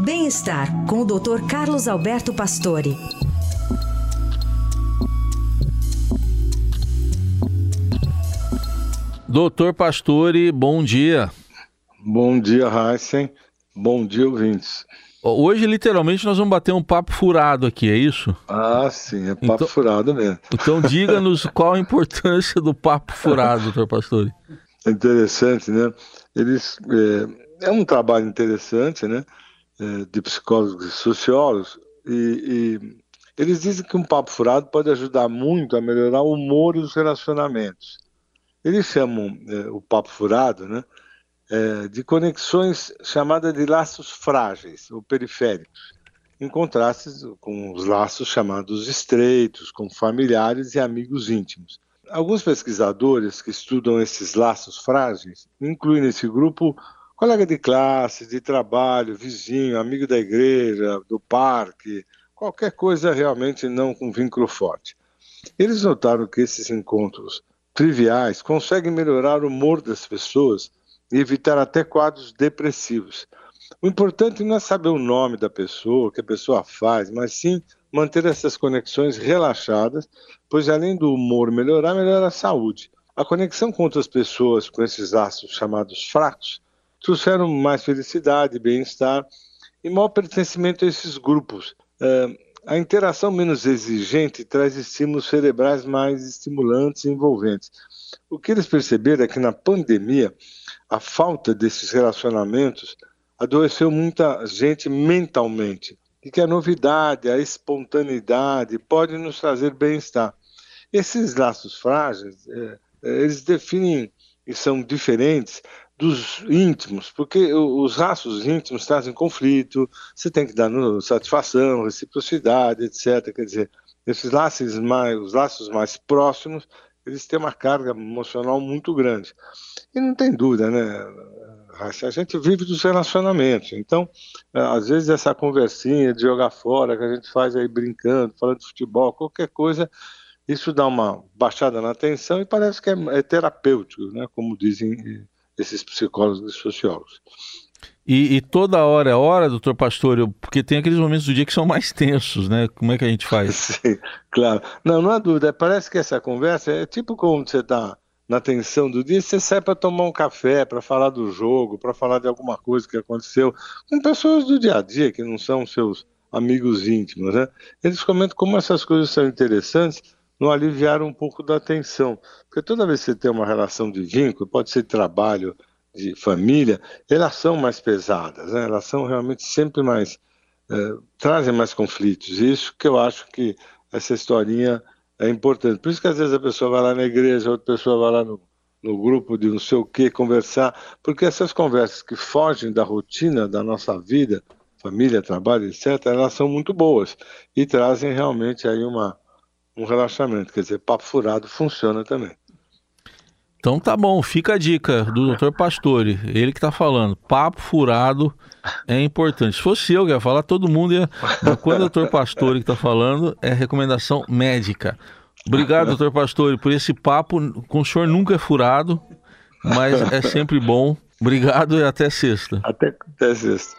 Bem-estar com o Dr. Carlos Alberto Pastore. Doutor Pastore, bom dia. Bom dia, Heisen. Bom dia, ouvintes. Hoje, literalmente, nós vamos bater um papo furado aqui, é isso? Ah, sim, é papo então, furado mesmo. Então, diga-nos qual a importância do papo furado, doutor Pastore. Interessante, né? Eles, é, é um trabalho interessante, né? É, de psicólogos e sociólogos, e, e eles dizem que um papo furado pode ajudar muito a melhorar o humor e os relacionamentos. Eles chamam é, o papo furado, né? é, de conexões chamadas de laços frágeis ou periféricos, em contraste com os laços chamados estreitos, com familiares e amigos íntimos. Alguns pesquisadores que estudam esses laços frágeis incluem nesse grupo colega de classe, de trabalho, vizinho, amigo da igreja, do parque, qualquer coisa realmente não com vínculo forte. Eles notaram que esses encontros triviais conseguem melhorar o humor das pessoas e evitar até quadros depressivos. O importante não é saber o nome da pessoa, o que a pessoa faz, mas sim manter essas conexões relaxadas, pois além do humor melhorar, melhora a saúde. A conexão com outras pessoas, com esses laços chamados fracos, trouxeram mais felicidade, bem-estar e maior pertencimento a esses grupos. Uh, a interação menos exigente traz estímulos cerebrais mais estimulantes e envolventes. O que eles perceberam é que na pandemia a falta desses relacionamentos adoeceu muita gente mentalmente e que a novidade, a espontaneidade pode nos trazer bem-estar. Esses laços frágeis, é, eles definem e são diferentes dos íntimos, porque os laços íntimos trazem conflito, você tem que dar satisfação, reciprocidade, etc. Quer dizer, esses laços mais, os laços mais próximos eles têm uma carga emocional muito grande. E não tem dúvida, né? A gente vive dos relacionamentos. Então, é, às vezes, essa conversinha de jogar fora que a gente faz aí brincando, falando de futebol, qualquer coisa, isso dá uma baixada na atenção e parece que é, é terapêutico, né? Como dizem esses psicólogos e sociólogos. E, e, toda hora é hora, doutor Pastor, porque tem aqueles momentos do dia que são mais tensos, né? Como é que a gente faz? Sim, claro. Não, não há dúvida. Parece que essa conversa é tipo como você está na tensão do dia, você sai para tomar um café, para falar do jogo, para falar de alguma coisa que aconteceu, com pessoas do dia a dia, que não são seus amigos íntimos, né? Eles comentam como essas coisas são interessantes no aliviar um pouco da tensão. Porque toda vez que você tem uma relação de vínculo, pode ser trabalho, de família, elas são mais pesadas, né? elas são realmente sempre mais, é, trazem mais conflitos. Isso que eu acho que essa historinha é importante. Por isso que às vezes a pessoa vai lá na igreja, outra pessoa vai lá no, no grupo de não sei o que conversar, porque essas conversas que fogem da rotina da nossa vida, família, trabalho, etc., elas são muito boas e trazem realmente aí uma, um relaxamento. Quer dizer, papo furado funciona também. Então tá bom, fica a dica do Dr. Pastore, ele que tá falando. Papo furado é importante. Se fosse eu que ia falar, todo mundo ia. Mas quando o Dr. Pastore que tá falando, é recomendação médica. Obrigado, Dr. Pastore, por esse papo. Com o senhor nunca é furado, mas é sempre bom. Obrigado e até sexta. Até, até sexta.